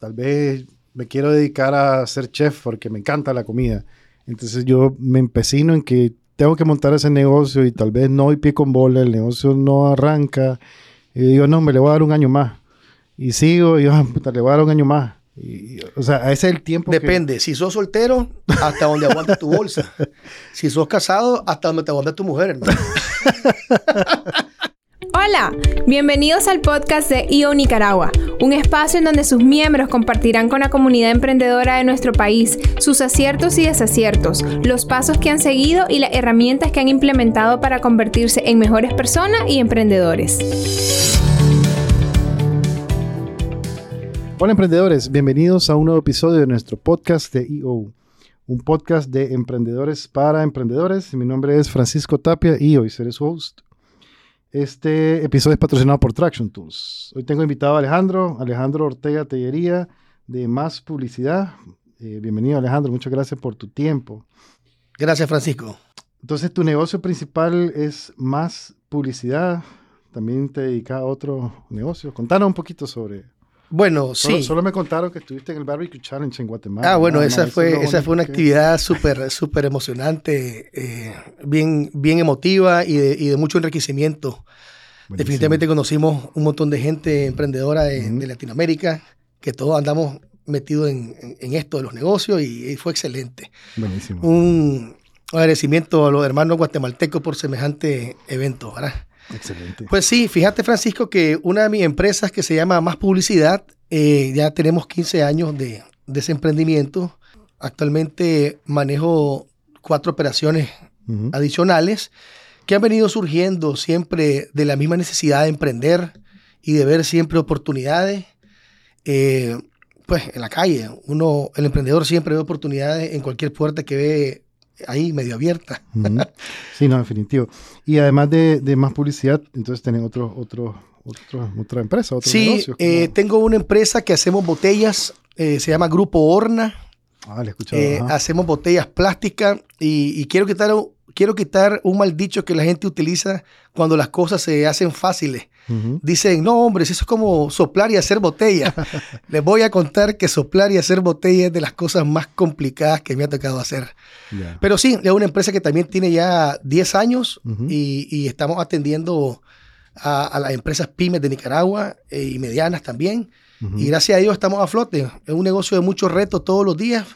tal vez me quiero dedicar a ser chef porque me encanta la comida. Entonces yo me empecino en que tengo que montar ese negocio y tal vez no hay pie con bola, el negocio no arranca. Y digo, no, me le voy a dar un año más. Y sigo, y yo, ah, puta, le voy a dar un año más. Y, o sea, ese es el tiempo. Depende. Si sos soltero, hasta donde aguanta tu bolsa. Si sos casado, hasta donde te aguanta tu mujer, hermano. Hola, bienvenidos al podcast de IO Nicaragua, un espacio en donde sus miembros compartirán con la comunidad emprendedora de nuestro país sus aciertos y desaciertos, los pasos que han seguido y las herramientas que han implementado para convertirse en mejores personas y emprendedores. Hola emprendedores, bienvenidos a un nuevo episodio de nuestro podcast de IO, un podcast de emprendedores para emprendedores. Mi nombre es Francisco Tapia y hoy seré su host. Este episodio es patrocinado por Traction Tools. Hoy tengo invitado a Alejandro, Alejandro Ortega Tellería de Más Publicidad. Eh, bienvenido Alejandro, muchas gracias por tu tiempo. Gracias Francisco. Entonces tu negocio principal es Más Publicidad. También te dedicas a otro negocio. Contanos un poquito sobre, bueno, solo, sí. Solo me contaron que estuviste en el Barbecue Challenge en Guatemala. Ah, bueno, esa fue, esa fue una actividad súper, súper emocionante, eh, bien, bien emotiva y de, y de mucho enriquecimiento. Buenísimo. Definitivamente conocimos un montón de gente emprendedora de, uh -huh. de Latinoamérica, que todos andamos metidos en, en, en, esto de los negocios y, y, fue excelente. Buenísimo. Un agradecimiento a los hermanos guatemaltecos por semejante evento, ¿verdad? Excelente. Pues sí, fíjate Francisco que una de mis empresas que se llama Más Publicidad, eh, ya tenemos 15 años de, de, ese emprendimiento. Actualmente manejo cuatro operaciones uh -huh. adicionales que han venido surgiendo siempre de la misma necesidad de emprender y de ver siempre oportunidades. Eh, pues en la calle, uno, el emprendedor siempre ve oportunidades en cualquier puerta que ve ahí medio abierta. Uh -huh. Sí, no, definitivo. Y además de, de más publicidad, entonces tienen otro, otro, otro, otra empresa, otro sí, negocio. Eh, tengo una empresa que hacemos botellas, eh, se llama Grupo Horna. Ah, le he escuchado. Eh, hacemos botellas plásticas y, y, quiero, quitar, quiero quitar un mal dicho que la gente utiliza cuando las cosas se hacen fáciles. Uh -huh. Dicen, no, hombres, eso es como soplar y hacer botellas. Les voy a contar que soplar y hacer botellas es de las cosas más complicadas que me ha tocado hacer. Yeah. Pero sí, es una empresa que también tiene ya 10 años uh -huh. y, y, estamos atendiendo a, a, las empresas pymes de Nicaragua eh, y medianas también. Uh -huh. Y gracias a Dios estamos a flote. Es un negocio de muchos retos todos los días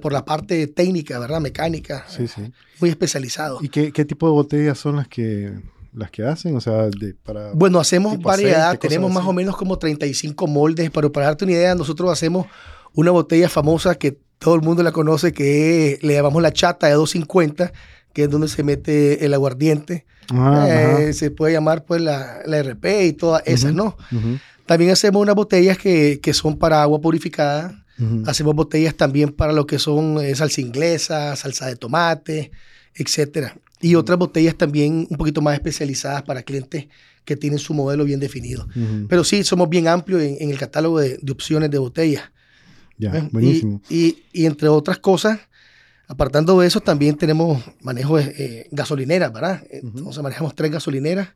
por la parte técnica, ¿verdad? Mecánica. Sí, sí. Muy especializado. ¿Y qué, qué tipo de botellas son las que las que hacen? O sea, de, para. Bueno, hacemos variedad. Aceite, Tenemos más así. o menos como 35 moldes. Pero para darte una idea, nosotros hacemos una botella famosa que todo el mundo la conoce, que le llamamos la chata de 250, que es donde se mete el aguardiente. Ah, eh, se puede llamar pues la, la RP y todas esas, uh -huh, ¿no? Uh -huh. También hacemos unas botellas que, que son para agua purificada. Uh -huh. Hacemos botellas también para lo que son eh, salsa inglesa, salsa de tomate, etcétera. Y otras botellas también un poquito más especializadas para clientes que tienen su modelo bien definido. Uh -huh. Pero sí, somos bien amplios en, en el catálogo de, de, opciones de botellas. Ya, yeah, buenísimo. Y, y, y, entre otras cosas, apartando de eso, también tenemos manejo de eh, gasolineras, ¿verdad? Uh -huh. Entonces manejamos tres gasolineras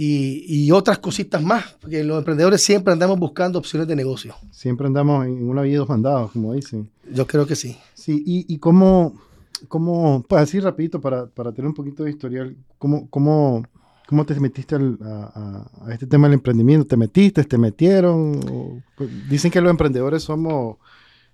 y, y, otras cositas más, porque los emprendedores siempre andamos buscando opciones de negocio. Siempre andamos en una vida dos mandados, como dicen. Yo creo que sí. Sí, y, y cómo, cómo, pues así rapidito, para, para tener un poquito de historial, ¿cómo, cómo, cómo te metiste al, a, a, este tema del emprendimiento? ¿Te metiste, te metieron? O, pues, dicen que los emprendedores somos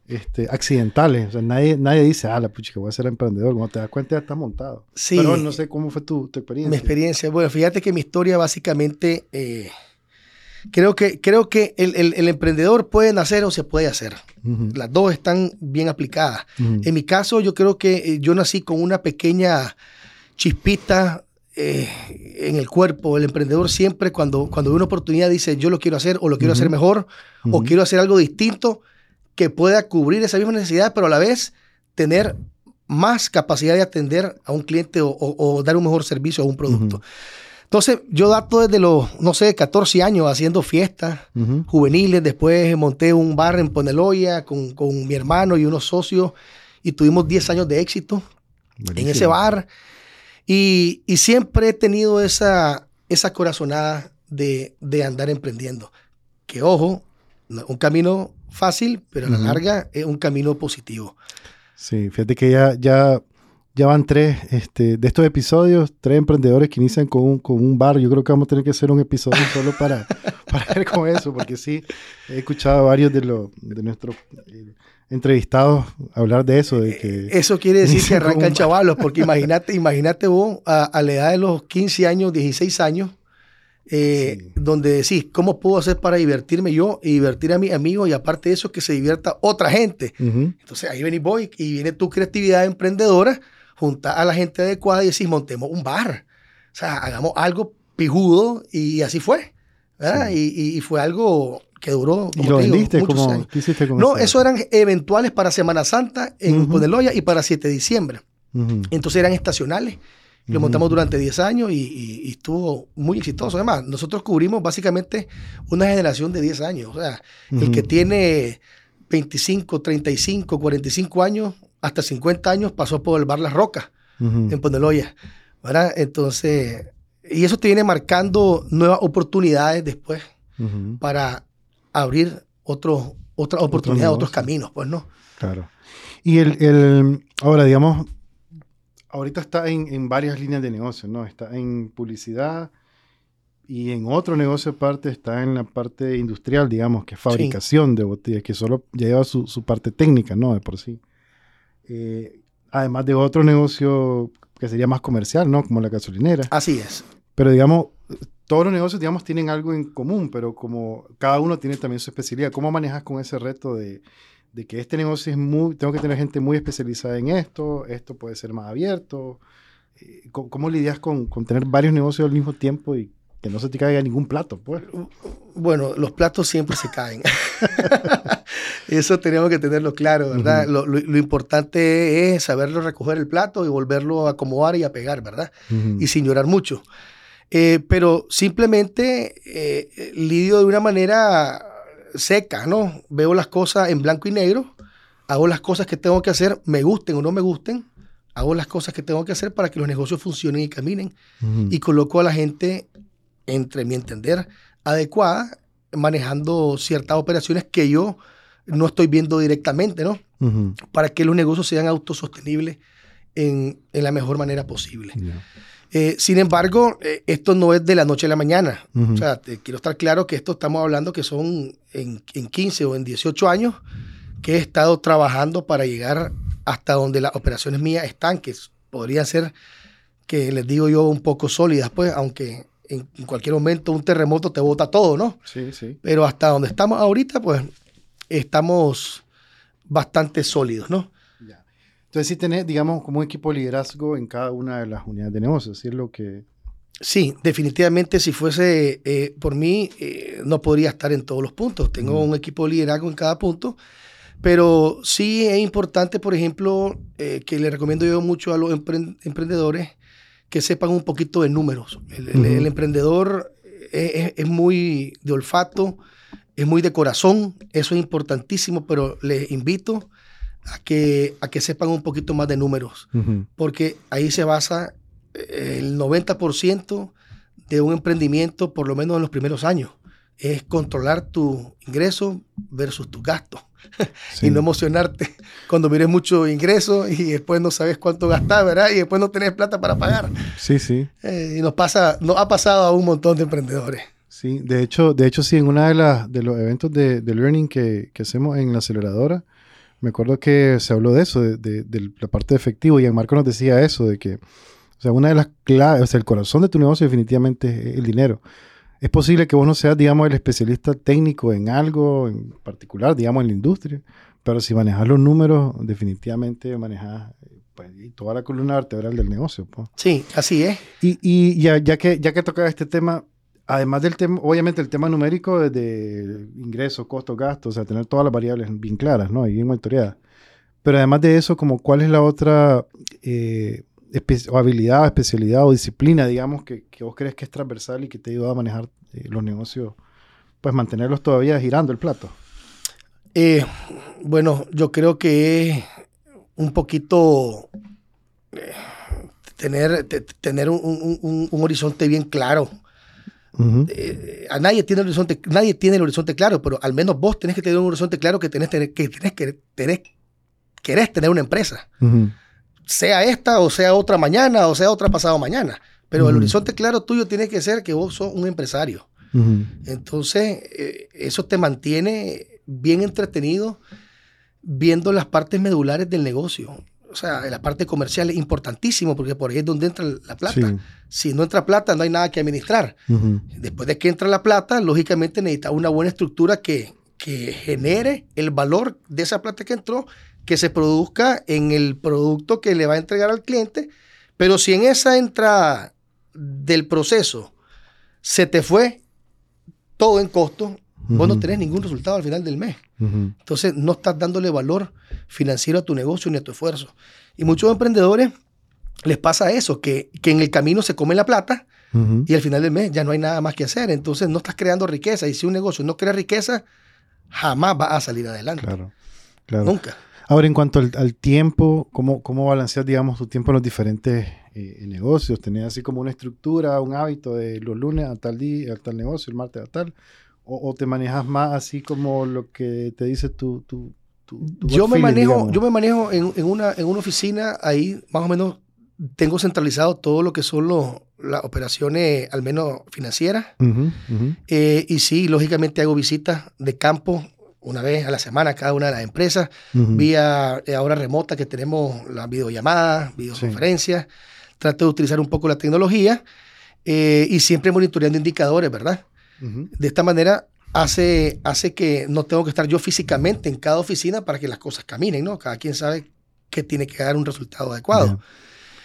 este, accidentales. O sea, nadie, nadie dice, ah, la pucha, que voy a ser emprendedor. Cuando te das cuenta, ya está montado. Sí. Pero no sé cómo fue tu, tu, experiencia. Mi experiencia. Bueno, fíjate que mi historia básicamente. Eh, creo que, creo que el, el, el, emprendedor puede nacer o se puede hacer. Uh -huh. Las dos están bien aplicadas. Uh -huh. En mi caso, yo creo que eh, yo nací con una pequeña chispita eh, en el cuerpo. El emprendedor siempre, cuando, cuando ve una oportunidad, dice, yo lo quiero hacer o lo quiero uh -huh. hacer mejor o quiero hacer algo distinto que pueda cubrir esa misma necesidad, pero a la vez tener más capacidad de atender a un cliente o, o, o dar un mejor servicio a un producto. Uh -huh. Entonces, yo dato desde los, no sé, 14 años haciendo fiestas uh -huh. juveniles. Después monté un bar en Poneloya con, con, mi hermano y unos socios y tuvimos 10 años de éxito Buenísimo. en ese bar. Y, y, siempre he tenido esa, esa corazonada de, de andar emprendiendo. Que ojo, un camino fácil, pero a la larga es un camino positivo. Sí, fíjate que ya, ya, ya van tres este, de estos episodios, tres emprendedores que inician con un, con un bar. Yo creo que vamos a tener que hacer un episodio solo para, para ver con eso, porque sí, he escuchado a varios de, los de nuestros eh, entrevistados hablar de eso. De que eso quiere decir que arrancan chavalos, porque imagínate, imagínate vos a, a la edad de los 15 años, 16 años, eh, donde decís, ¿cómo puedo hacer para divertirme yo y divertir a mis amigos y aparte de eso que se divierta otra gente? Entonces ahí venís vos y, viene tu creatividad emprendedora, junta a la gente adecuada y decís, montemos un bar. O sea, hagamos algo pijudo y así fue. Y, fue algo que duró. ¿Y lo vendiste? ¿Cómo, hiciste con no, eso eran eventuales para Semana Santa en uh y para 7 de diciembre. Entonces eran estacionales. Lo montamos durante 10 años y, estuvo muy exitoso. Además, nosotros cubrimos básicamente una generación de 10 años. O sea, el que tiene 25, 35, 45 años, hasta 50 años, pasó por el bar Las Rocas en Poneloya. ¿verdad? Entonces, y eso te viene marcando nuevas oportunidades después para abrir otros otras oportunidades, otros caminos, pues, ¿no? Claro. Y el, el ahora, digamos, ahorita está en, varias líneas de negocio, ¿no? Está en publicidad y en otro negocio aparte está en la parte industrial, digamos, que es fabricación de botellas, que solo lleva su, parte técnica, ¿no? De por sí. Eh, además de otro negocio que sería más comercial, ¿no? Como la gasolinera. Así es. Pero digamos, todos los negocios, digamos, tienen algo en común, pero como cada uno tiene también su especialidad, ¿cómo manejas con ese reto de de que este negocio es muy, tengo que tener gente muy especializada en esto, esto puede ser más abierto. Eh, ¿Cómo, lidias con, con, tener varios negocios al mismo tiempo y que no se te caiga ningún plato? Pues? Bueno, los platos siempre se caen. Eso tenemos que tenerlo claro, ¿verdad? lo, lo, importante es saberlo recoger el plato y volverlo a acomodar y a pegar, ¿verdad? Y sin llorar mucho. Eh, pero simplemente eh, lidio de una manera seca, ¿no? Veo las cosas en blanco y negro, hago las cosas que tengo que hacer, me gusten o no me gusten, hago las cosas que tengo que hacer para que los negocios funcionen y caminen y coloco a la gente, entre mi entender, adecuada, manejando ciertas operaciones que yo no estoy viendo directamente, ¿no? Para que los negocios sean autosostenibles en, en la mejor manera posible. Eh, sin embargo, eh, esto no es de la noche a la mañana. O sea, quiero estar claro que esto estamos hablando que son en, 15 o en 18 años que he estado trabajando para llegar hasta donde las operaciones mías están, que podrían ser, que les digo yo, un poco sólidas, pues, aunque en, cualquier momento un terremoto te bota todo, ¿no? Sí, sí. Pero hasta donde estamos ahorita, pues, estamos bastante sólidos, ¿no? Entonces sí tenés, digamos, como un equipo de liderazgo en cada una de las unidades de negocio, ¿sí es lo que...? Sí, definitivamente si fuese eh, por mí, eh, no podría estar en todos los puntos. Tengo un equipo de liderazgo en cada punto, pero sí es importante, por ejemplo, eh, que le recomiendo yo mucho a los emprendedores que sepan un poquito de números. El, emprendedor es, es, muy de olfato, es muy de corazón, eso es importantísimo, pero les invito a que, a que sepan un poquito más de números, porque ahí se basa eh, el 90% de un emprendimiento, por lo menos en los primeros años. Es controlar tu ingreso versus tus gastos y no emocionarte cuando mires mucho ingreso y después no sabes cuánto gastar, ¿verdad? Y después no tenés plata para pagar. Sí, sí. Eh, y nos pasa, nos ha pasado a un montón de emprendedores. Sí, de hecho, de hecho sí, en uno de, las de los eventos de, de learning que, que, hacemos en la aceleradora, me acuerdo que se habló de eso, de, la parte de efectivo, y Marco nos decía eso, de que, o sea, una de las claves, o sea, el corazón de tu negocio definitivamente es el dinero. Es posible que vos no seas, digamos, el especialista técnico en algo en particular, digamos, en la industria, pero si manejas los números, definitivamente manejas pues, toda la columna vertebral del negocio. Pues. Sí, así es. Y, y ya, ya, que, ya que toca este tema, además del tema, obviamente el tema numérico de ingresos, costos, gastos, o sea, tener todas las variables bien claras, ¿no? Y bien monitoreadas. Pero además de eso, como cuál es la otra eh, habilidad, especialidad o disciplina, digamos, que, vos crees que es transversal y que te ayuda a manejar eh, los negocios, pues mantenerlos todavía girando el plato. Eh, bueno, yo creo que es un poquito tener, tener un, un horizonte bien claro Eh, a nadie tiene el horizonte, nadie tiene el horizonte claro, pero al menos vos tenés que tener un horizonte claro que tenés, que tenés que tenés, querés tener una empresa. Sea esta o sea otra mañana o sea otra pasado mañana. Pero el horizonte claro tuyo tiene que ser que vos sos un empresario. Entonces, eh, eso te mantiene bien entretenido viendo las partes medulares del negocio. O sea, la parte comercial es importantísimo porque por ahí es donde entra la plata. Si no entra plata, no hay nada que administrar. Después de que entra la plata, lógicamente necesita una buena estructura que, que genere el valor de esa plata que entró, que se produzca en el producto que le va a entregar al cliente. Pero si en esa entrada del proceso se te fue todo en costo, Vos no tenés ningún resultado al final del mes. Entonces no estás dándole valor financiero a tu negocio ni a tu esfuerzo. Y muchos emprendedores les pasa eso, que, que en el camino se come la plata y al final del mes ya no hay nada más que hacer. Entonces no estás creando riqueza. Y si un negocio no crea riqueza, jamás va a salir adelante. Claro, claro. Nunca. Ahora, en cuanto al, tiempo, ¿cómo, ¿cómo balanceas, digamos, tu tiempo en los diferentes eh, negocios? ¿Tenés así como una estructura, un hábito de los lunes a tal día, a tal negocio, el martes a tal? O, te manejas más así como lo que te dice tu... tu, yo, me manejo, yo me manejo en, una, en una oficina, ahí más o menos tengo centralizado todo lo que son los, las operaciones, al menos financieras. Eh, y sí, lógicamente hago visitas de campo una vez a la semana a cada una de las empresas, vía eh, ahora remota que tenemos las videollamadas, videoconferencias. Trato de utilizar un poco la tecnología eh, y siempre monitoreando indicadores, ¿verdad? De esta manera hace, hace que no tengo que estar yo físicamente en cada oficina para que las cosas caminen, ¿no? Cada quien sabe que tiene que dar un resultado adecuado.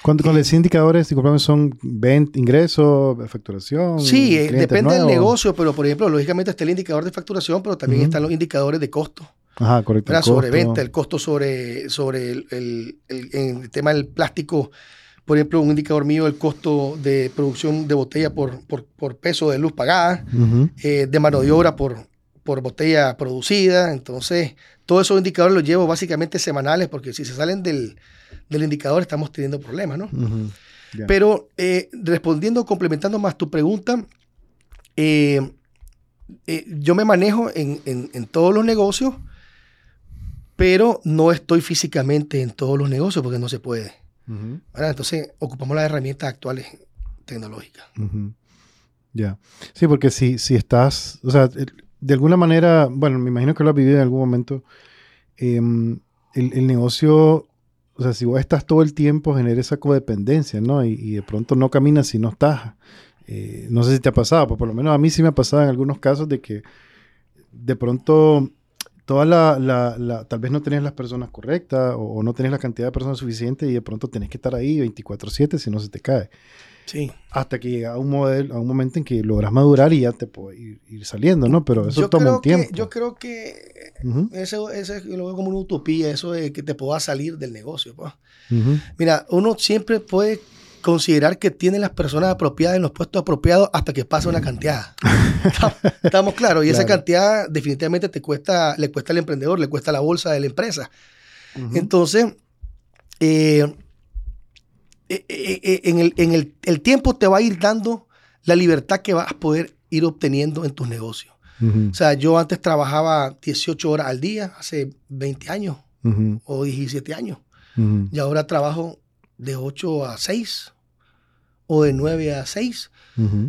Con los indicadores, son venta, ingreso, facturación. Sí, eh, depende del negocio, pero por ejemplo, lógicamente está el indicador de facturación, pero también están los indicadores de costo. Ajá, correcto. sobre venta, el costo sobre, sobre el, el, el, tema del plástico por ejemplo, un indicador mío, el costo de producción de botella por, por, peso de luz pagada, eh, de mano de obra por, por botella producida. Entonces, todos esos indicadores los llevo básicamente semanales porque si se salen del, indicador estamos teniendo problemas, ¿no? Pero eh, respondiendo, complementando más tu pregunta, eh, yo me manejo en, en todos los negocios, pero no estoy físicamente en todos los negocios porque no se puede. Entonces, ocupamos las herramientas actuales tecnológicas. Ya. Sí, porque si, si estás, o sea, de alguna manera, bueno, me imagino que lo has vivido en algún momento, em, el, negocio, o sea, si vos estás todo el tiempo, genera esa codependencia, ¿no? Y, de pronto no caminas si no estás. Eh, no sé si te ha pasado, pero por lo menos a mí sí me ha pasado en algunos casos de que de pronto toda la, tal vez no tenés las personas correctas o, no tenés la cantidad de personas suficiente y de pronto tenés que estar ahí 24/7 si no se te cae. Sí. Hasta que llega a un, modelo, a un momento en que logras madurar y ya te puede ir, saliendo, ¿no? Pero eso toma un tiempo. yo creo que eso, eso, lo veo como una utopía, eso de que te puedas salir del negocio. Pues. Mira, uno siempre puede considerar que tiene las personas apropiadas en los puestos apropiados hasta que pasa una cantidad. Estamos claros. Y esa cantidad definitivamente te cuesta, le cuesta al emprendedor, le cuesta la bolsa de la empresa. Entonces, eh, eh, eh, en, el, en el, tiempo te va a ir dando la libertad que vas a poder ir obteniendo en tus negocios. O sea, yo antes trabajaba 18 horas al día, hace 20 años o 17 años. Y ahora trabajo de 8 a 6 o de 9 a 6.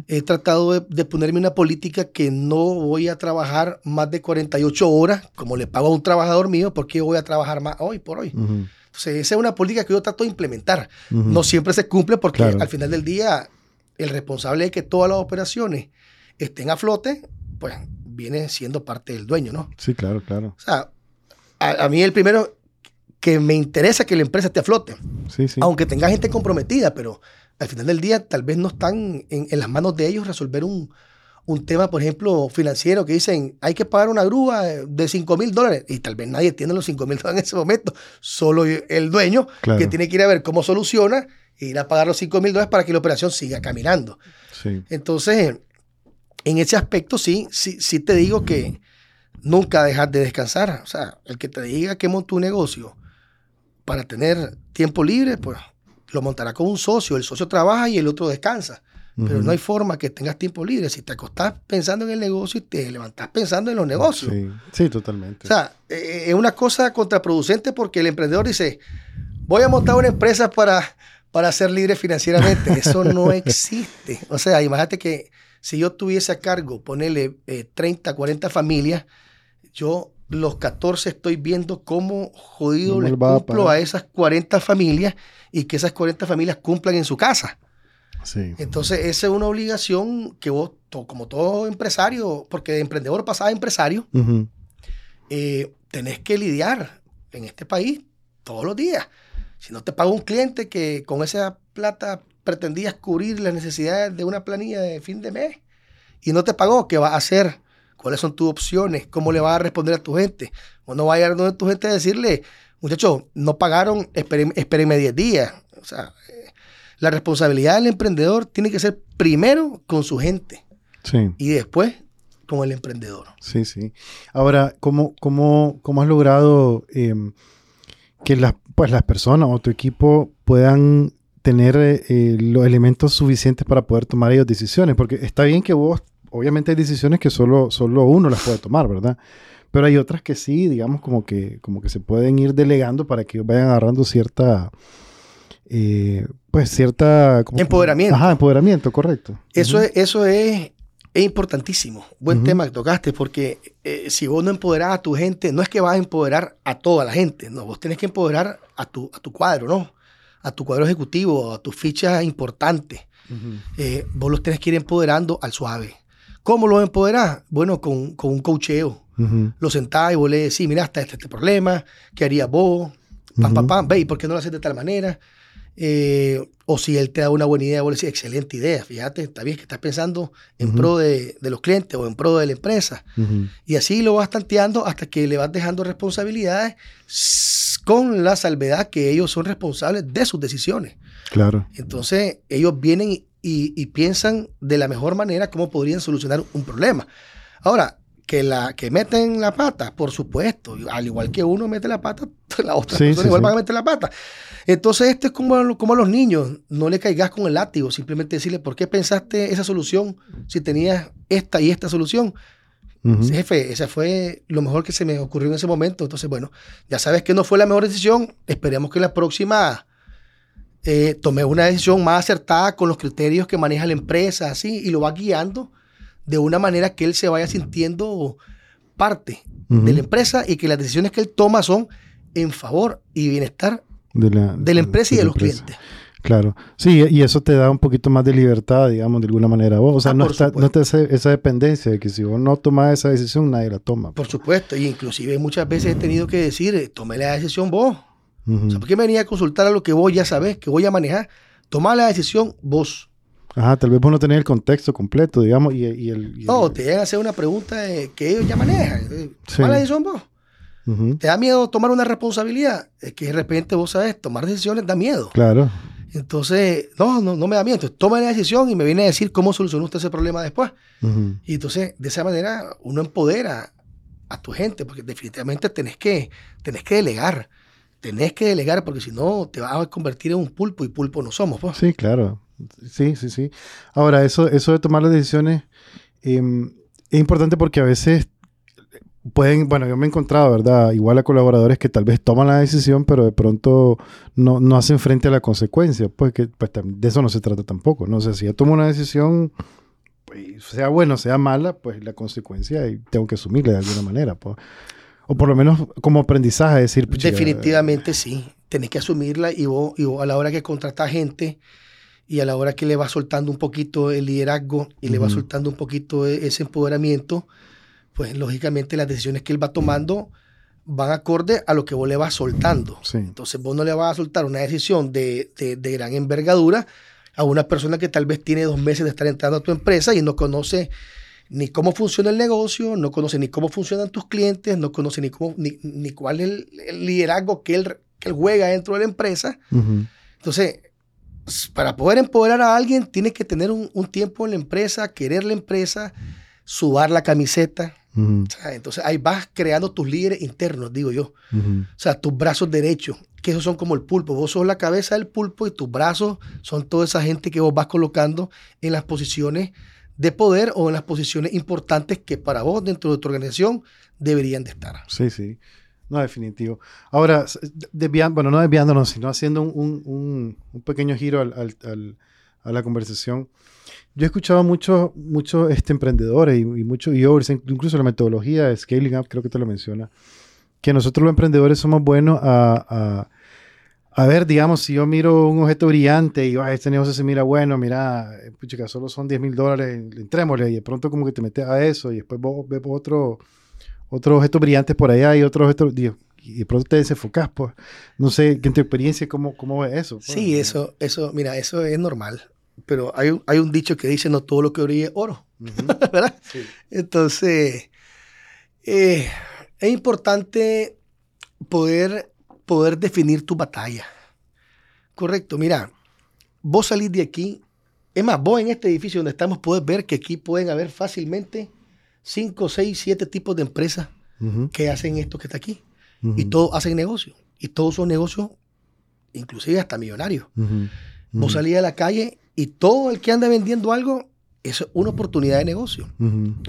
He tratado de, ponerme una política que no voy a trabajar más de 48 horas, como le pago a un trabajador mío, porque voy a trabajar más hoy por hoy. Entonces, esa es una política que yo trato de implementar. No siempre se cumple porque al final del día, el responsable de que todas las operaciones estén a flote, pues viene siendo parte del dueño, ¿no? Sí, claro, claro. O sea, a, a mí el primero, que me interesa que la empresa esté a flote. Aunque tenga gente comprometida, pero al final del día tal vez no están en, las manos de ellos resolver un, tema, por ejemplo, financiero, que dicen, hay que pagar una grúa de 5 mil dólares, y tal vez nadie tiene los 5 mil dólares en ese momento, solo el dueño, que tiene que ir a ver cómo soluciona, e ir a pagar los 5 mil dólares para que la operación siga caminando. Entonces, en ese aspecto sí, sí, sí te digo que nunca dejar de descansar. O sea, el que te diga que monta un negocio para tener tiempo libre, pues lo montará con un socio. El socio trabaja y el otro descansa. pero no hay forma que tengas tiempo libre. Si te acostás pensando en el negocio y te levantás pensando en los negocios. Sí, sí totalmente. O sea, eh, es una cosa contraproducente porque el emprendedor dice, voy a montar una empresa para, para ser libre financieramente. Eso no existe. O sea, imagínate que si yo tuviese a cargo ponerle 30, 40 familias, yo los 14 estoy viendo cómo jodido les cumplo a, esas 40 familias y que esas 40 familias cumplan en su casa. Sí. Entonces, esa es una obligación que vos, como todo empresario, porque de emprendedor pasaba a empresario, eh, tenés que lidiar en este país todos los días. Si no te paga un cliente que con esa plata pretendías cubrir las necesidades de una planilla de fin de mes y no te pagó, ¿qué va a hacer? ¿Cuáles son tus opciones? ¿Cómo le vas a responder a tu gente? O no vaya a donde tu gente a decirle, muchachos, no pagaron, espérenme 10 días. O sea, eh, la responsabilidad del emprendedor tiene que ser primero con su gente. Sí. Y después con el emprendedor. Sí, sí. Ahora, ¿cómo, cómo, cómo has logrado em, que las, pues, las personas o tu equipo puedan tener eh, los elementos suficientes para poder tomar ellos decisiones? Porque está bien que vos obviamente hay decisiones que solo, solo uno las puede tomar, ¿verdad? Pero hay otras que sí, digamos, como que, como que se pueden ir delegando para que vayan agarrando cierta, eh, pues cierta... empoderamiento. ajá, empoderamiento, correcto. Eso, es, eso es, importantísimo. Buen tema que tocaste, porque eh, si vos no empoderás a tu gente, no es que vas a empoderar a toda la gente, no, vos tenés que empoderar a tu, a tu cuadro, ¿no? A tu cuadro ejecutivo, a tus fichas importantes. Eh, vos los tenés que ir empoderando al suave. ¿Cómo lo empoderás? Bueno, con, con un cocheo. Lo sentás y vos le decís, mira, está este, este problema, ¿qué harías vos? Pam, pam, pam, ve, ¿y por qué no lo haces de tal manera? Eh, o si él te da una buena idea, vos le decís, excelente idea, fíjate, está bien que estás pensando en pro de, de, los clientes o en pro de la empresa. Y así lo vas tanteando hasta que le vas dejando responsabilidades con la salvedad que ellos son responsables de sus decisiones. Claro. Entonces, ellos vienen y, piensan de la mejor manera cómo podrían solucionar un problema. Ahora, que, la, que meten la pata, por supuesto, al igual que uno mete la pata, la otra persona igual va a meter la pata. Entonces, esto es como, como a los niños, no le caigas con el látigo, simplemente decirle, ¿por qué pensaste esa solución si tenías esta y esta solución? Jefe, esa fue lo mejor que se me ocurrió en ese momento. Entonces, bueno, ya sabes que no fue la mejor decisión. Esperemos que la próxima eh, tomé una decisión más acertada con los criterios que maneja la empresa, así, y lo va guiando de una manera que él se vaya sintiendo parte de la empresa y que las decisiones que él toma son en favor y bienestar de la, empresa y de, los clientes. Claro, sí, y eso te da un poquito más de libertad, digamos, de alguna manera. O sea, ah, no, está, no está esa, dependencia de que si vos no tomas esa decisión, nadie la toma. Por supuesto, y inclusive muchas veces he tenido que decir, eh, tome la decisión vos. ¿Por qué me venía a consultar a lo que vos ya sabés, que voy a manejar? Toma la decisión vos. Ajá, tal vez vos no tenés el contexto completo, digamos, y, el... no, te llegan a hacer una pregunta que ellos ya manejan. Eh, toma la decisión vos. ¿Te da miedo tomar una responsabilidad? Es que de repente vos sabes, tomar decisiones da miedo. Claro. Entonces, no, no, no me da miedo. Entonces, toma la decisión y me viene a decir cómo solucionó usted ese problema después. Y entonces, de esa manera, uno empodera a tu gente, porque definitivamente tenés que, tenés que delegar tenés que delegar porque si no te vas a convertir en un pulpo y pulpo no somos. Pues. Sí, claro. Sí, sí, sí. Ahora, eso, eso de tomar las decisiones em, es importante porque a veces pueden, bueno, yo me he encontrado, ¿verdad? Igual a colaboradores que tal vez toman la decisión, pero de pronto no, no hacen frente a la consecuencia. Pues que pues, de eso no se trata tampoco. No sé, si yo tomo una decisión, pues, sea buena o sea mala, pues la consecuencia tengo que asumirla de alguna manera. Pues. O por lo menos como aprendizaje, decir... Definitivamente sí. Tenés que asumirla y vos, y a la hora que contratas gente y a la hora que le va soltando un poquito el liderazgo y le va soltando un poquito e, ese empoderamiento, pues lógicamente las decisiones que él va tomando van acorde a lo que vos le vas soltando. Entonces vos no le vas a soltar una decisión de, de, de, gran envergadura a una persona que tal vez tiene dos meses de estar entrando a tu empresa y no conoce ni cómo funciona el negocio, no conoce ni cómo funcionan tus clientes, no conoce ni, cómo, ni, cuál es el, liderazgo que él, que juega dentro de la empresa. Entonces, para poder empoderar a alguien, tienes que tener un, tiempo en la empresa, querer la empresa, sudar la camiseta, entonces ahí vas creando tus líderes internos, digo yo. O sea, tus brazos derechos, que esos son como el pulpo. Vos sos la cabeza del pulpo y tus brazos son toda esa gente que vos vas colocando en las posiciones de poder o en las posiciones importantes que para vos dentro de tu organización deberían de estar. Sí, sí. No, definitivo. Ahora, desviando, bueno, no desviándonos, sino haciendo un, pequeño giro a la conversación. Yo he escuchado muchos mucho, este, emprendedores y, y muchos incluso la metodología de Scaling Up, creo que te lo menciona, que nosotros los emprendedores somos buenos a, ver, digamos, si yo miro un objeto brillante y este negocio se mira bueno, mira, pucha, solo son 10 mil dólares, entrémosle y de pronto como que te metes a eso y después vos ves otro otros objetos brillantes por allá y otros objetos, y de pronto te desenfocas, pues. No sé, en tu experiencia, ¿cómo, cómo ves eso? Pues? Sí, eso, eso, mira, eso es normal. Pero hay un, hay un dicho que dice, no todo lo que brille es oro, ¿verdad? Entonces, eh, es importante poder, poder definir tu batalla. Correcto, mira, vos salís de aquí, es más, vos en este edificio donde estamos puedes ver que aquí pueden haber fácilmente 5, 6, 7 tipos de empresas que hacen esto que está aquí. Y todos hacen negocio. Y todos son negocios, inclusive hasta millonarios. Vos salís a la calle y todo el que anda vendiendo algo es una oportunidad de negocio.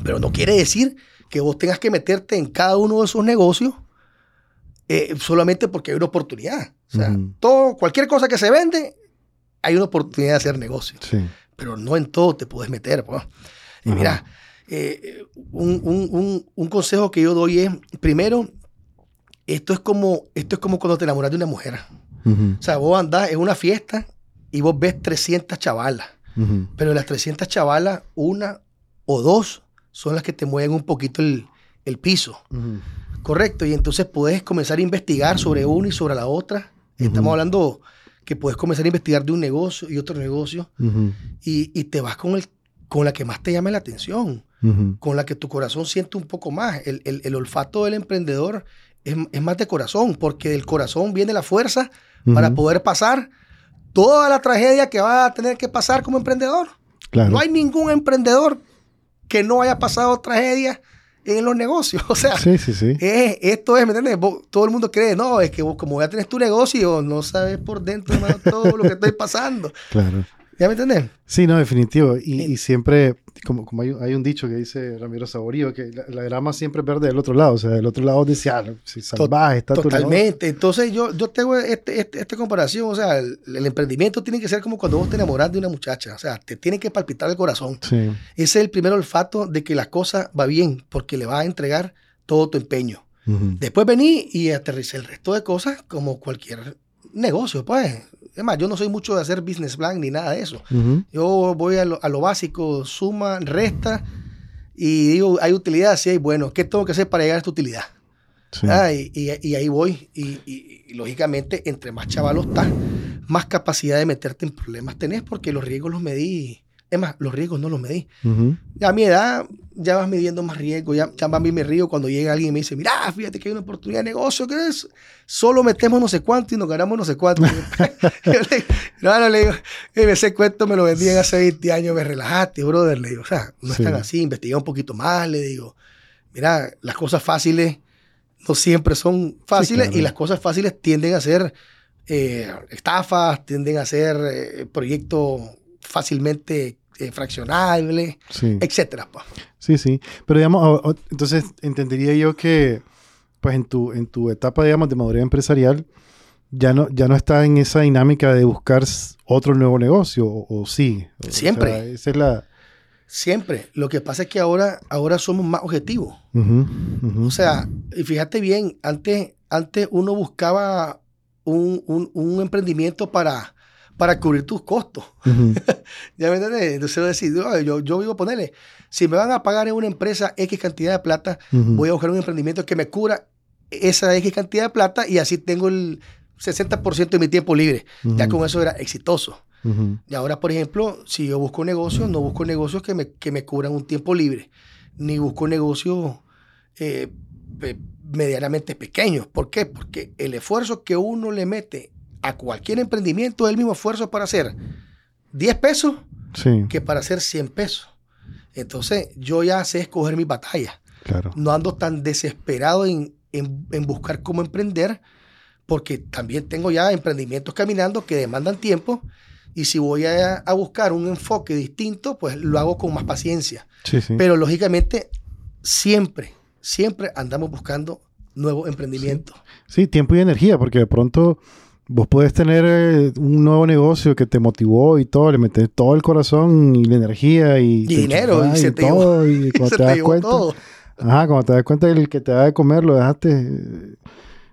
Pero no quiere decir que vos tengas que meterte en cada uno de esos negocios eh, solamente porque hay una oportunidad. O sea, todo, cualquier cosa que se vende, hay una oportunidad de hacer negocio. Pero no en todo te puedes meter. Y mira, eh, un, consejo que yo doy es, primero, esto es como, esto es como cuando te enamoras de una mujer. O sea, vos andás en una fiesta y vos ves 300 chavalas, pero de las 300 chavalas, una o dos son las que te mueven un poquito el, piso. Correcto, y entonces puedes comenzar a investigar sobre una y sobre la otra. Estamos hablando que puedes comenzar a investigar de un negocio y otro negocio y, y, te vas con, el, con la que más te llame la atención con la que tu corazón siente un poco más. El, olfato del emprendedor es, más de corazón, porque del corazón viene la fuerza para poder pasar toda la tragedia que va a tener que pasar como emprendedor. No hay ningún emprendedor que no haya pasado tragedia en los negocios. O sea, esto es, ¿me entiendes? todo el mundo cree, no, es que vos, como ya tenés tu negocio, no sabes por dentro todo lo que estoy pasando. Claro. ¿Ya me entendés? Sí, no, definitivo. Y, siempre, como, como hay, un dicho que dice Ramiro Saborío, que la, grama siempre verde del otro lado. O sea, del otro lado dice, ah, si salvaje, está Totalmente. Entonces, yo, yo tengo este, este, esta comparación. O sea, el, emprendimiento tiene que ser como cuando vos te enamoras de una muchacha. O sea, te tiene que palpitar el corazón. Sí. Ese es el primer olfato de que la cosa va bien, porque le vas a entregar todo tu empeño. Después vení y aterricé el resto de cosas como cualquier negocio, pues. Es más, yo no soy mucho de hacer business plan ni nada de eso. Yo voy a lo, básico, suma, resta, y digo, hay utilidad, sí hay, bueno, ¿qué tengo que hacer para llegar a esta utilidad? Ah, y, ahí voy. Y, lógicamente, entre más chavalos estás, más capacidad de meterte en problemas tenés, porque los riesgos los medí es más, los riesgos no los medí. Ya a mi edad, ya vas midiendo más riesgos. Ya, ya mí me río cuando llega alguien y me dice, mira, fíjate que hay una oportunidad de negocio, que es? Solo metemos no sé cuánto y nos ganamos no sé cuánto. yo le, no, no, le digo, ese cuento me lo vendían hace 20 años, me relajaste, brother. Le digo, o sea, no es tan así, investiga un poquito más, le digo, mira, las cosas fáciles no siempre son fáciles y las cosas fáciles tienden a ser eh, estafas, tienden a ser eh, proyectos fácilmente eh, fraccionable, etcétera. Pues. Sí, sí. Pero digamos, entonces entendería yo que, pues en tu, en tu etapa, digamos, de madurez empresarial, ya no, ya no está en esa dinámica de buscar otro nuevo negocio, o, sí. Siempre. esa es la... Siempre. Lo que pasa es que ahora, ahora somos más objetivos. O sea, y fíjate bien, antes, antes uno buscaba un, un emprendimiento para, para cubrir tus costos. ¿Ya me entiendes? Entonces decir, yo, yo vivo ponerle, si me van a pagar en una empresa X cantidad de plata, voy a buscar un emprendimiento que me cubra esa X cantidad de plata y así tengo el 60% de mi tiempo libre. Ya con eso era exitoso. Y ahora, por ejemplo, si yo busco negocios, no busco negocios que me, que me cubran un tiempo libre, ni busco negocios eh, medianamente pequeños. ¿Por qué? Porque el esfuerzo que uno le mete a cualquier emprendimiento es el mismo esfuerzo para hacer 10 pesos que para hacer 100 pesos. Entonces, yo ya sé escoger mi batalla. Claro. No ando tan desesperado en, en, buscar cómo emprender, porque también tengo ya emprendimientos caminando que demandan tiempo. Y si voy a, a buscar un enfoque distinto, pues lo hago con más paciencia. Sí, sí. Pero lógicamente, siempre, siempre andamos buscando nuevos emprendimientos. Sí. tiempo y energía, porque de pronto vos puedes tener eh, un nuevo negocio que te motivó y todo, le metes todo el corazón y la energía y, dinero y, se te todo, y cuando te, das cuenta, ajá, cuando te das cuenta el que te da de comer lo dejaste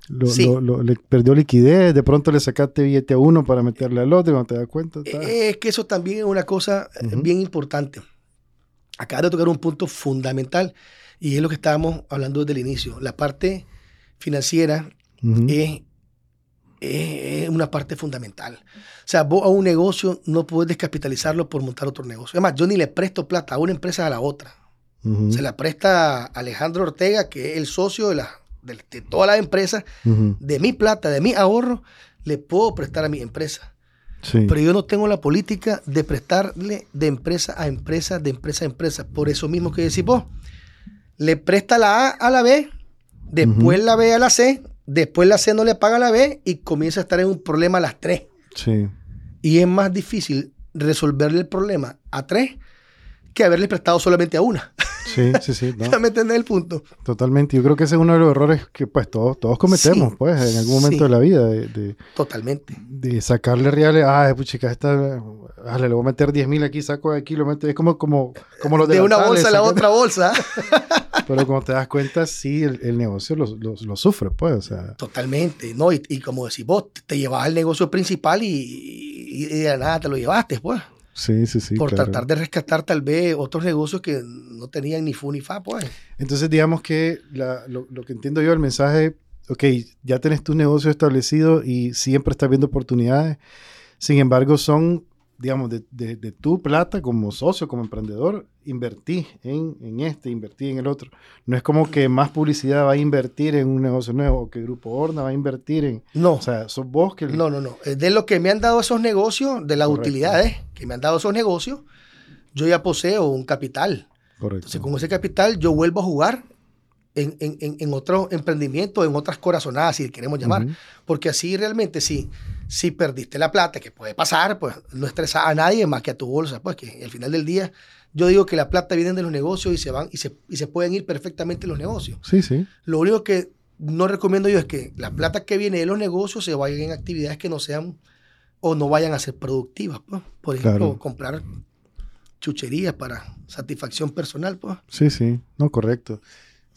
lo, le perdió liquidez, de pronto le sacaste billete a uno para meterle al otro y cuando te das cuenta. Es que eso también es una cosa eh, bien importante. Acaba de tocar un punto fundamental y es lo que estábamos hablando desde el inicio. La parte financiera es, una parte fundamental. O sea, vos a un negocio no puedes descapitalizarlo por montar otro negocio. Además, yo ni le presto plata a una empresa a la otra. Se la presta Alejandro Ortega, que es el socio de, la, de, todas las empresas. De mi plata, de mi ahorro, le puedo prestar a mi empresa. Pero yo no tengo la política de prestarle de empresa a empresa, de empresa a empresa. Por eso mismo que decís vos, le presta la A a la B, después la B a la C, después la C no le paga la B y comienza a estar en un problema a las tres. Sí. Y es más difícil resolverle el problema a tres que haberle prestado solamente a una. Sí, sí, sí. No. ¿Me entendés el punto? Totalmente. Yo creo que ese es uno de los errores que pues todos, todos cometemos, pues, en algún momento de la vida. De, Totalmente. De sacarle reales, ah, pues chica, esta, ah, le voy a meter 10 mil aquí, saco de aquí, lo meto. Es como, como, como los de, de una bolsa a la otra bolsa. Pero como te das cuenta, sí, el, negocio lo, lo, sufre, pues, o sea. Totalmente, ¿no? Y, y como decís vos, te llevas el negocio principal y, y, de nada te lo llevaste, pues. Sí, sí, sí. Por tratar de rescatar tal vez otros negocios que no tenían ni fu ni fa, pues. Entonces, digamos que lo, lo, que entiendo yo, el mensaje, ok, ya tenés tu negocio establecido y siempre estás viendo oportunidades. Sin embargo, son digamos, de, de, tu plata como socio, como emprendedor, invertí en, en, este, invertí en el otro. No es como que más publicidad va a invertir en un negocio nuevo o que Grupo Horna va a invertir en... No. O sea, sos vos que... No, no, no. De lo que me han dado esos negocios, de las utilidades que me han dado esos negocios, yo ya poseo un capital. Correcto. Entonces, con ese capital yo vuelvo a jugar en, en, en, otro emprendimiento, en otras corazonadas, si queremos llamar. Porque así realmente, si, si perdiste la plata, que puede pasar, pues no estresa a nadie más que a tu bolsa. Pues que al final del día, yo digo que la plata viene de los negocios y se van y se, y se pueden ir perfectamente los negocios. Sí, sí. Lo único que no recomiendo yo es que la plata que viene de los negocios se vaya en actividades que no sean o no vayan a ser productivas. Pues. Por ejemplo, comprar chucherías para satisfacción personal. Pues. Sí, sí, no, correcto.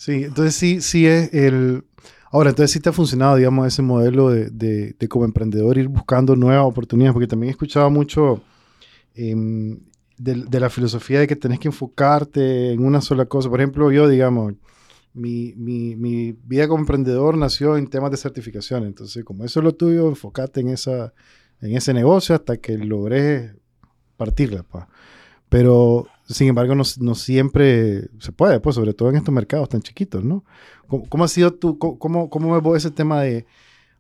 Sí, entonces sí, sí es el... Ahora, entonces sí te ha funcionado, digamos, ese modelo de, de, como emprendedor ir buscando nuevas oportunidades, porque también he escuchado mucho em, de, de, la filosofía de que tenés que enfocarte en una sola cosa. Por ejemplo, yo, digamos, mi, mi, mi vida como emprendedor nació en temas de certificación, entonces como eso es lo tuyo, enfócate en, esa, en ese negocio hasta que logres partirla. Pa. Pero sin embargo, no, no, siempre se puede, pues, sobre todo en estos mercados tan chiquitos, ¿no? ¿Cómo, ha sido tú, cómo, cómo ves ese tema de,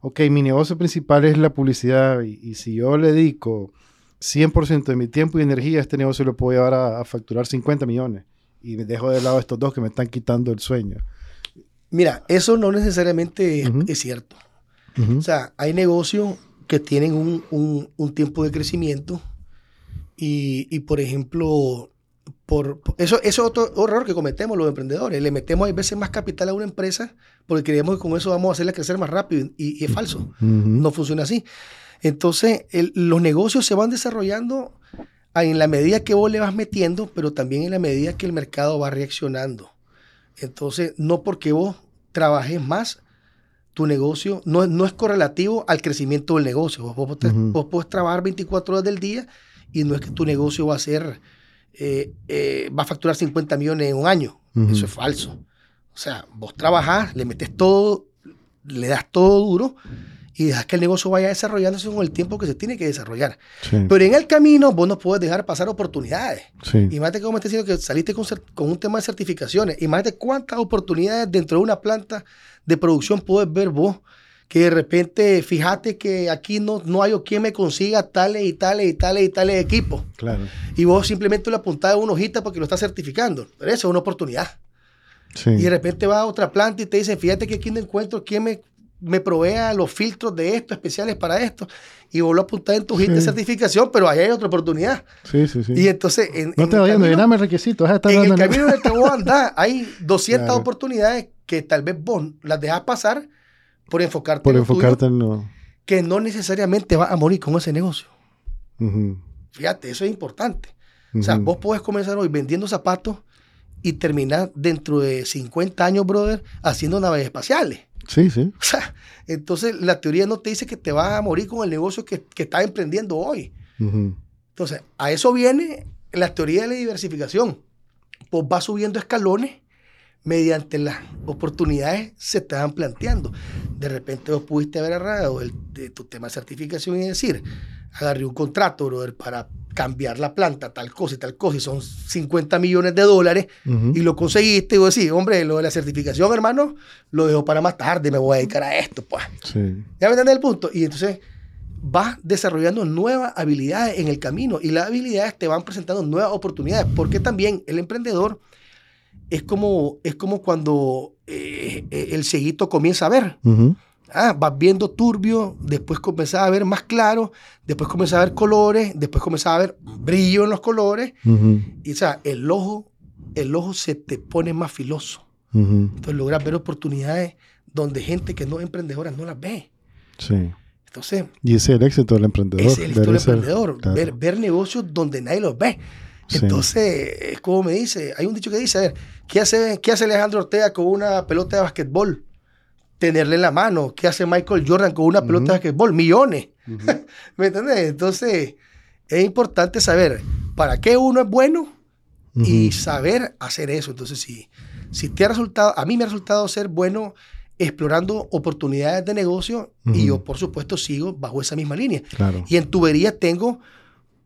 ok, mi negocio principal es la publicidad y, si yo le dedico 100% de mi tiempo y energía a este negocio, lo puedo llevar a, facturar 50 millones y me dejo de lado estos dos que me están quitando el sueño? Mira, eso no necesariamente es, cierto. O sea, hay negocios que tienen un, un, un tiempo de crecimiento y, y, por ejemplo, por, eso, eso es otro error que cometemos los emprendedores. Le metemos a veces más capital a una empresa porque creemos que con eso vamos a hacerla crecer más rápido y, es falso. No funciona así. Entonces, los negocios se van desarrollando en la medida que vos le vas metiendo, pero también en la medida que el mercado va reaccionando. Entonces, no porque vos trabajes más, tu negocio no, no es correlativo al crecimiento del negocio. Vos, vos, vos puedes trabajar 24 horas del día y no es que tu negocio va a ser eh, eh, va a facturar 50 millones en un año. Eso es falso. O sea, vos trabajás, le metes todo, le das todo duro y dejas que el negocio vaya desarrollándose con el tiempo que se tiene que desarrollar. Pero en el camino vos no puedes dejar pasar oportunidades. Sí. Imagínate cómo me estás diciendo que saliste con, con, un tema de certificaciones. Imagínate cuántas oportunidades dentro de una planta de producción puedes ver vos que de repente, fíjate que aquí no, no hay quien me consiga tales y tales y tales y tales equipos. Claro. Y vos simplemente le apuntás una hojita porque lo estás certificando. Pero eso es una oportunidad. Y de repente va a otra planta y te dicen, fíjate que aquí no encuentro quién me, me provea los filtros de esto, especiales para esto. Y vos lo apuntás en tu hit de certificación, pero ahí hay otra oportunidad. Sí, sí, sí. Y entonces... En, no te vayas, no requisitos. En el camino en el que vos andás, hay 200 oportunidades que tal vez vos las dejas pasar por enfocarte por en enfocarte en lo... Que no necesariamente vas a morir con ese negocio. Fíjate, eso es importante. O sea, vos podés comenzar hoy vendiendo zapatos y terminar dentro de 50 años, brother, haciendo naves espaciales. Sí, sí. O sea, entonces la teoría no te dice que te vas a morir con el negocio que, que estás emprendiendo hoy. Entonces, a eso viene la teoría de la diversificación. Pues vas subiendo escalones mediante las oportunidades se te van planteando. De repente vos pudiste haber agarrado el, de tu tema de certificación y decir, agarré un contrato, brother, para cambiar la planta, tal cosa y tal cosa, y son 50 millones de dólares, y lo conseguiste, y vos decís, hombre, lo de la certificación, hermano, lo dejo para más tarde, me voy a dedicar a esto, pues. Sí. ¿Ya me entiendes el punto? Y entonces vas desarrollando nuevas habilidades en el camino, y las habilidades te van presentando nuevas oportunidades, porque también el emprendedor es como, es como cuando eh, eh, el cieguito comienza a ver. Ah, vas viendo turbio, después comienzas a ver más claro, después comienzas a ver colores, después comienzas a ver brillo en los colores. Y o sea, el ojo, el ojo se te pone más filoso. Entonces logras ver oportunidades donde gente que no es emprendedora no las ve. Sí. Entonces, y ese es el éxito del emprendedor. Es el éxito del emprendedor. Ver, ver, negocios donde nadie los ve. Entonces, es como me dice, hay un dicho que dice, a ver, ¿qué hace, ¿qué hace Alejandro Ortega con una pelota de basquetbol? tenerle en la mano. ¿Qué hace Michael Jordan con una pelota de basquetbol? Millones. ¿Me entiendes? Entonces, es importante saber para qué uno es bueno y saber hacer eso. Entonces, si, si te ha resultado, a mí me ha resultado ser bueno explorando oportunidades de negocio y yo, por supuesto, sigo bajo esa misma línea. Y en tubería tengo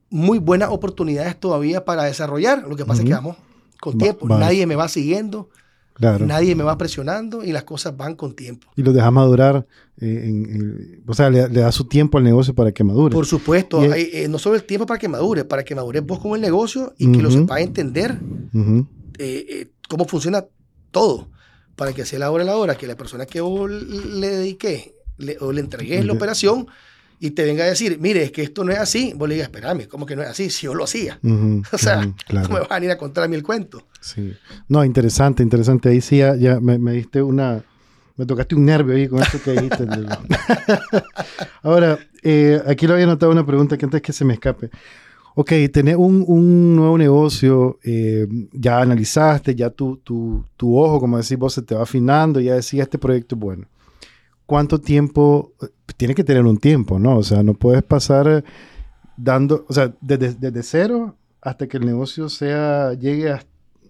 muy buenas oportunidades todavía para desarrollar. Lo que pasa es que vamos con tiempo. Nadie me va siguiendo. Nadie me va presionando y las cosas van con tiempo. Y lo deja madurar, eh, o sea, le, da su tiempo al negocio para que madure. Por supuesto, eh, no solo el tiempo para que madure, para que madure vos con el negocio y que lo sepa entender eh, cómo funciona todo, para que sea la hora la hora, que la persona que vos le dediqué o le entregué la operación y te venga a decir, mire, es que esto no es así, vos le digas, espérame, ¿cómo que no es así? Si yo lo hacía. o sea, ¿cómo me vas a venir a contar a mí el cuento? Sí. No, interesante, interesante. Ahí sí ya, me, diste una... Me tocaste un nervio ahí con eso que dijiste. Ahora, eh, aquí lo había notado una pregunta que antes que se me escape. Ok, tenés un, un nuevo negocio, eh, ya analizaste, ya tu, tu, tu, ojo, como decís vos, se te va afinando, ya decís, este proyecto es bueno. ¿Cuánto tiempo tiene que tener un tiempo, ¿no? O sea, no puedes pasar dando, o sea, desde, desde cero hasta que el negocio sea, llegue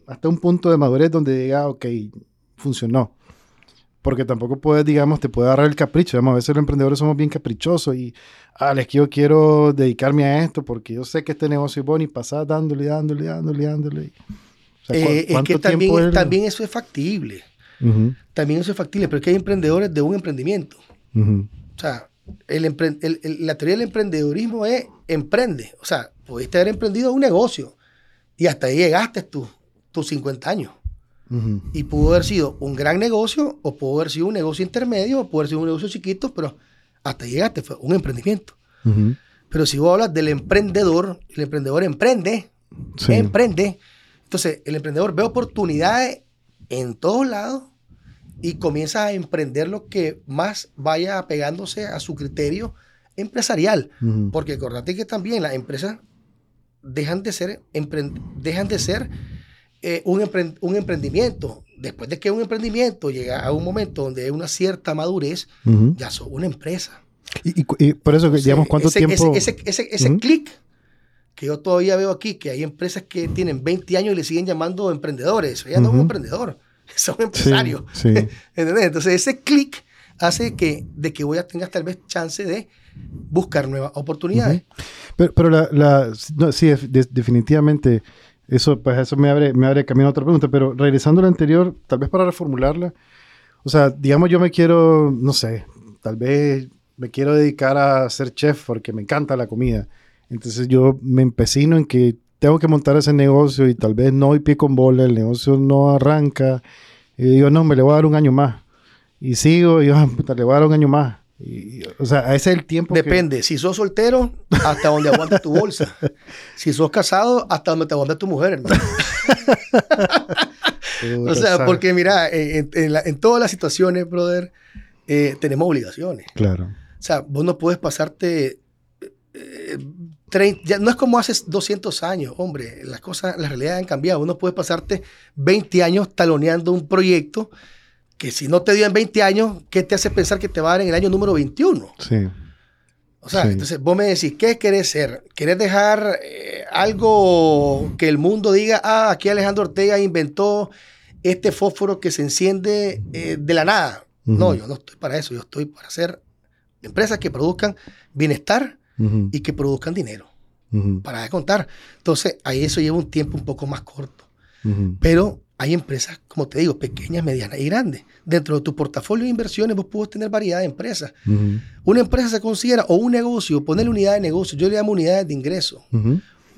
hasta un punto de madurez donde diga, ok, funcionó. Porque tampoco puedes, digamos, te puede agarrar el capricho. a veces los emprendedores somos bien caprichosos y, ah, es que yo quiero dedicarme a esto porque yo sé que este negocio es bueno y pasar dándole, dándole, dándole, dándole. Eh, es que también, también eso es factible. También eso es factible, pero es que hay emprendedores de un emprendimiento. O sea, el, la teoría del emprendedorismo es emprende. O sea, pudiste haber emprendido un negocio y hasta ahí llegaste tú, tus 50 años. Y pudo haber sido un gran negocio, o pudo haber sido un negocio intermedio, o pudo haber sido un negocio chiquito, pero hasta ahí llegaste, fue un emprendimiento. Pero si vos hablas del emprendedor, el emprendedor emprende, emprende. Entonces, el emprendedor ve oportunidades en todos lados y comienza a emprender lo que más vaya apegándose a su criterio empresarial. Porque acordate que también las empresas dejan de ser, dejan de ser eh, un, un, emprendimiento. Después de que un emprendimiento llega a un momento donde hay una cierta madurez, ya son una empresa. Y, por eso, digamos, ¿cuánto tiempo? Ese, ese, ese, clic que yo todavía veo aquí, que hay empresas que tienen 20 años y le siguen llamando emprendedores. Ya no es un emprendedor. son empresarios. Entonces ese clic hace que, de que voy a tengas tal vez chance de buscar nuevas oportunidades. Pero, pero la, sí, definitivamente, eso, pues eso me abre, me abre camino a otra pregunta, pero regresando a la anterior, tal vez para reformularla, o sea, digamos yo me quiero, no sé, tal vez me quiero dedicar a ser chef porque me encanta la comida. Entonces yo me empecino en que tengo que montar ese negocio y tal vez no hay pie con bola, el negocio no arranca Y digo, no, me le voy a dar un año más. Y sigo, y yo, ah, le voy a dar un año más. Y, o sea, ese es el tiempo. Depende. Si sos soltero, hasta donde aguanta tu bolsa. Si sos casado, hasta donde te aguanta tu mujer, hermano. o sea, porque mira, en, todas las situaciones, brother, eh, tenemos obligaciones. Claro. O sea, vos no puedes pasarte. Ya no es como hace 200 años, hombre. Las cosas, la realidad han cambiado. Vos no puedes pasarte 20 años taloneando un proyecto que si no te dio en 20 años, ¿qué te hace pensar que te va a dar en el año número 21? Sí. O sea, entonces vos me decís, ¿qué querés ser? ¿Querés dejar eh, algo que el mundo diga, ah, aquí Alejandro Ortega inventó este fósforo que se enciende eh, de la nada? No, yo no estoy para eso, yo estoy para hacer empresas que produzcan bienestar y que produzcan dinero. Para de contar. Entonces, ahí eso lleva un tiempo un poco más corto. Pero hay empresas, como te digo, pequeñas, medianas y grandes. Dentro de tu portafolio de inversiones vos puedes tener variedad de empresas. Una empresa se considera, o un negocio, ponerle unidad de negocio, yo le llamo unidades de ingreso.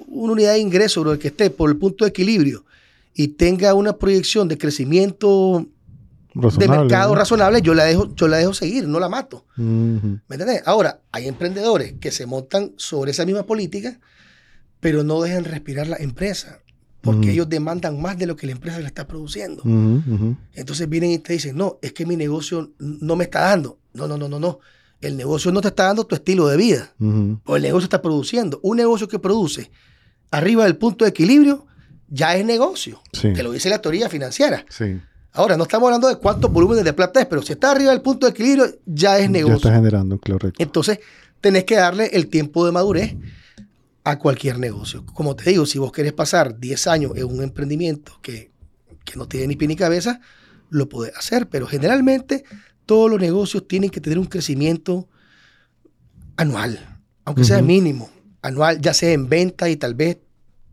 Una unidad de ingreso, bro, que esté por el punto de equilibrio y tenga una proyección de crecimiento de mercado razonable, yo la, dejo, yo la dejo seguir, no la mato. ¿Me entiendes? Ahora, hay emprendedores que se montan sobre esa misma política, pero no dejan respirar la empresa porque ellos demandan más de lo que la empresa le está produciendo. Entonces vienen y te dicen, no, es que mi negocio no me está dando. No, no, no, no, no. El negocio no te está dando tu estilo de vida, o el negocio está produciendo. Un negocio que produce arriba del punto de equilibrio ya es negocio, que lo dice la teoría financiera. Ahora, no estamos hablando de cuántos volúmenes de plata es, pero si está arriba del punto de equilibrio, ya es negocio. Ya está generando, claro. Entonces, tenés que darle el tiempo de madurez a cualquier negocio. Como te digo, si vos querés pasar 10 años en un emprendimiento que, no tiene ni pie ni cabeza, lo podés hacer, pero generalmente todos los negocios tienen que tener un crecimiento anual, aunque sea mínimo, anual, ya sea en venta y tal vez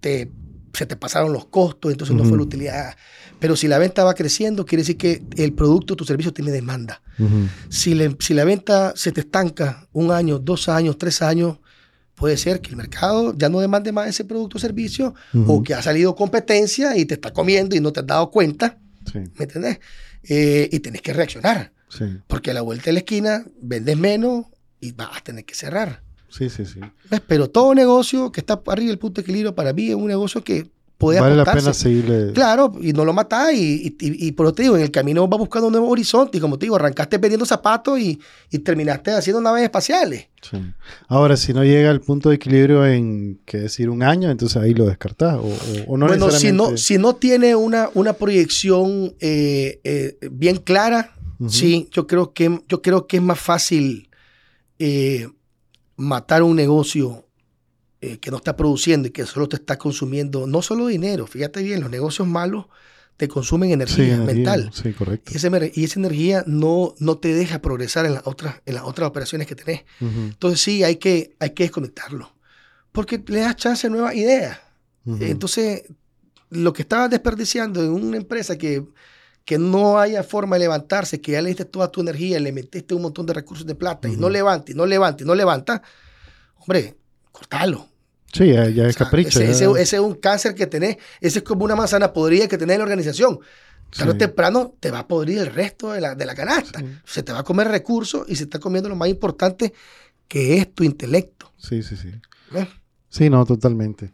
te, se te pasaron los costos, entonces no fue la utilidad. Pero si la venta va creciendo, quiere decir que el producto, tu servicio tiene demanda. si, si la venta se te estanca un año, dos años, tres años, puede ser que el mercado ya no demande más ese producto o servicio o que ha salido competencia y te está comiendo y no te has dado cuenta. ¿Me entiendes? Eh, y tenés que reaccionar. Porque a la vuelta de la esquina vendes menos y vas a tener que cerrar. Sí, sí, sí. Pero todo negocio que está arriba del punto de equilibrio para mí es un negocio que vale la pena seguirle. Claro, y no lo matás y, y, por eso te digo, en el camino vas buscando un nuevo horizonte y como te digo, arrancaste vendiendo zapatos y, terminaste haciendo naves espaciales. Ahora, si no llega al punto de equilibrio en, qué decir, un año, entonces ahí lo descartás o, no Bueno, si no, si no tiene una, una proyección eh, eh, bien clara, sí, yo creo, que, yo creo que es más fácil eh, matar un negocio eh, que no está produciendo y que solo te está consumiendo no solo dinero, fíjate bien, los negocios malos te consumen energía, mental. Sí, correcto. Y esa, y esa, energía no, no te deja progresar en las otras, en las otras operaciones que tenés. Entonces sí, hay que, hay que desconectarlo. Porque le das chance a nuevas ideas. Entonces, lo que estabas desperdiciando en una empresa que, que no haya forma de levantarse, que ya le diste toda tu energía, le metiste un montón de recursos de plata y no levanta, y no levanta, y no levanta, hombre, cortalo. Sí, ya, es capricho. Ese, es un cáncer que tenés, ese es como una manzana podrida que tenés en la organización. Tarde o temprano te va a podrir el resto de la, de la canasta. Se te va a comer recursos y se está comiendo lo más importante que es tu intelecto. Sí, sí, sí. Sí, no, totalmente.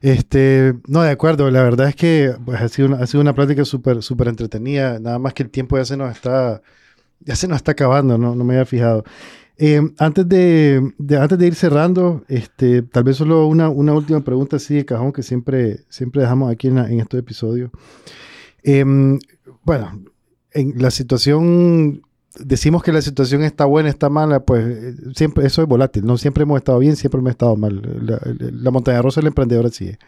Este, no, de acuerdo, la verdad es que pues, ha, sido una, ha sido una plática súper súper entretenida, nada más que el tiempo ya se nos está, ya se nos está acabando, no, no me había fijado. Eh, antes, de, antes de ir cerrando, este, tal vez solo una, una última pregunta así de cajón que siempre, siempre dejamos aquí en, en estos episodios. Em, bueno, en la situación, decimos que la situación está buena, está mala, pues eh, siempre eso es volátil, no siempre hemos estado bien, siempre hemos estado mal. La, montaña rusa del emprendedor así es.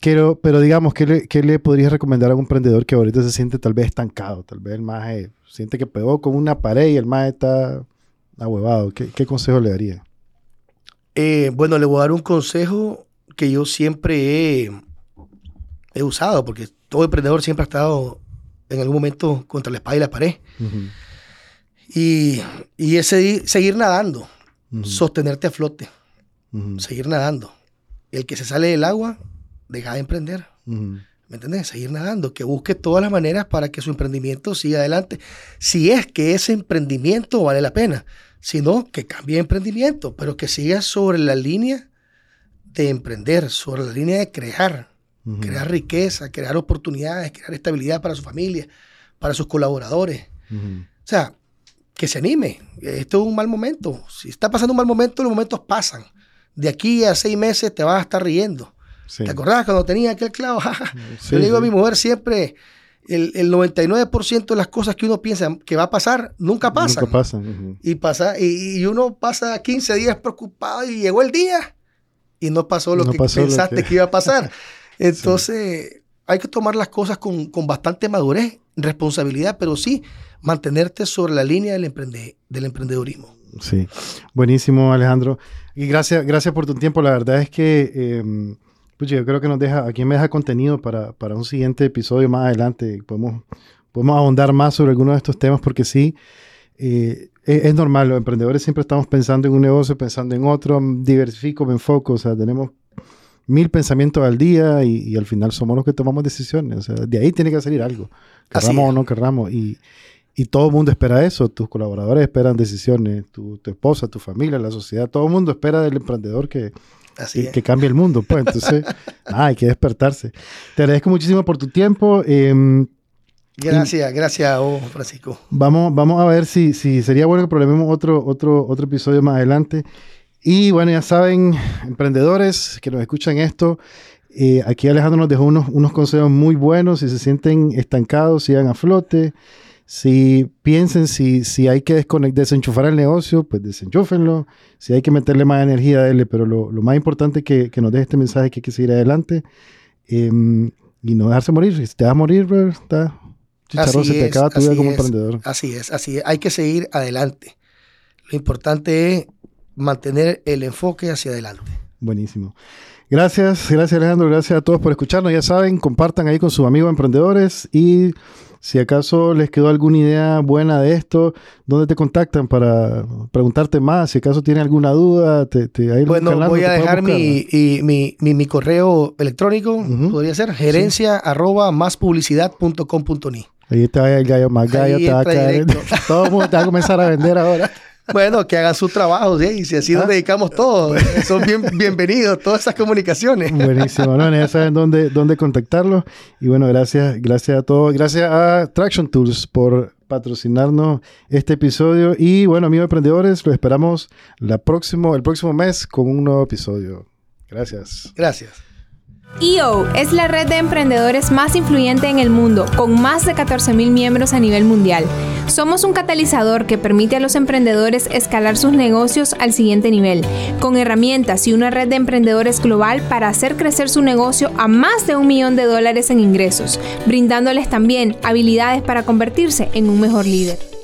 Pero, pero digamos, ¿qué le, ¿qué le podrías recomendar a un emprendedor que ahorita se siente tal vez estancado? Tal vez el más siente que pegó con una pared y el más está ahuevado, ¿qué, qué consejo le daría? Eh, bueno, le voy a dar un consejo que yo siempre he, usado, porque todo emprendedor siempre ha estado en algún momento contra la espada y la pared. y, y, es seguir, nadando, sostenerte a flote, seguir nadando. El que se sale del agua, deja de emprender. ¿Me ¿me entiendes? Seguir nadando, que busque todas las maneras para que su emprendimiento siga adelante. Si es que ese emprendimiento vale la pena, si no, que cambie de emprendimiento, pero que siga sobre la línea de emprender, sobre la línea de crear, crear riqueza, crear oportunidades, crear estabilidad para su familia, para sus colaboradores. O sea, que se anime. Esto es un mal momento. Si está pasando un mal momento, los momentos pasan. De aquí a seis meses te vas a estar riendo. ¿Te acordás cuando tenía aquel clavo? Yo le digo a mi mujer siempre, el, 99% de las cosas que uno piensa que va a pasar, nunca pasan. Nunca pasan. y, pasa, y, uno pasa 15 días preocupado y llegó el día y no pasó lo que pensaste que... iba a pasar. Entonces, hay que tomar las cosas con, con, bastante madurez, responsabilidad, pero sí mantenerte sobre la línea del, emprende, del emprendedurismo. Sí, buenísimo Alejandro. Y gracias, gracias por tu tiempo. La verdad es que... Eh, pues yo creo que nos deja, aquí me deja contenido para, para un siguiente episodio más adelante. Podemos, podemos ahondar más sobre algunos de estos temas porque sí, eh, es, normal, los emprendedores siempre estamos pensando en un negocio, pensando en otro, diversifico, me enfoco, o sea, tenemos mil pensamientos al día y, al final somos los que tomamos decisiones. O sea, de ahí tiene que salir algo, querramos o no querramos. Y, y todo el mundo espera eso, tus colaboradores esperan decisiones, tu, tu esposa, tu familia, la sociedad, todo el mundo espera del emprendedor que, que, cambie el mundo. Pues entonces, hay que despertarse. Te agradezco muchísimo por tu tiempo. Em, gracias, gracias Francisco. Vamos, vamos a ver si, si sería bueno que problememos otro, otro, otro episodio más adelante. Y bueno, ya saben, emprendedores que nos escuchan esto, eh, aquí Alejandro nos dejó unos, unos consejos muy buenos. Si se sienten estancados, sigan a flote. Si piensen si, si hay que desenchufar el negocio, pues desenchúfenlo. Si hay que meterle más energía, dele. Pero lo, lo más importante es que, que, nos deje este mensaje que hay que seguir adelante em, y no dejarse morir. Si te vas a morir, bro, está chicharrón, se te acaba tu vida como emprendedor. Así es, así es. Hay que seguir adelante. Lo importante es mantener el enfoque hacia adelante. Buenísimo. Gracias, gracias Alejandro, gracias a todos por escucharnos. Ya saben, compartan ahí con sus amigos emprendedores y si acaso les quedó alguna idea buena de esto, ¿dónde te contactan para preguntarte más? Si acaso tienen alguna duda, te, te Bueno, voy a dejar mi, mi, mi, correo electrónico, podría ser gerencia arroba más publicidad.com.ni. Ahí está el gallo más gallo, te va a caer. Todo el mundo te va a comenzar a vender ahora. Bueno, que hagan sus trabajos, ¿sí? y si así nos dedicamos todos. Son bien, bienvenidos todas esas comunicaciones. Buenísimo, ¿no? ya saben dónde, dónde contactarlos. Y bueno, gracias, gracias a todos. Gracias a Traction Tools por patrocinarnos este episodio. Y bueno, amigos emprendedores, lo esperamos la próximo, el próximo mes con un nuevo episodio. Gracias. Gracias. EO es la red de emprendedores más influyente en el mundo, con más de 14.000 miembros a nivel mundial. Somos un catalizador que permite a los emprendedores escalar sus negocios al siguiente nivel, con herramientas y una red de emprendedores global para hacer crecer su negocio a más de un millón de dólares en ingresos, brindándoles también habilidades para convertirse en un mejor líder.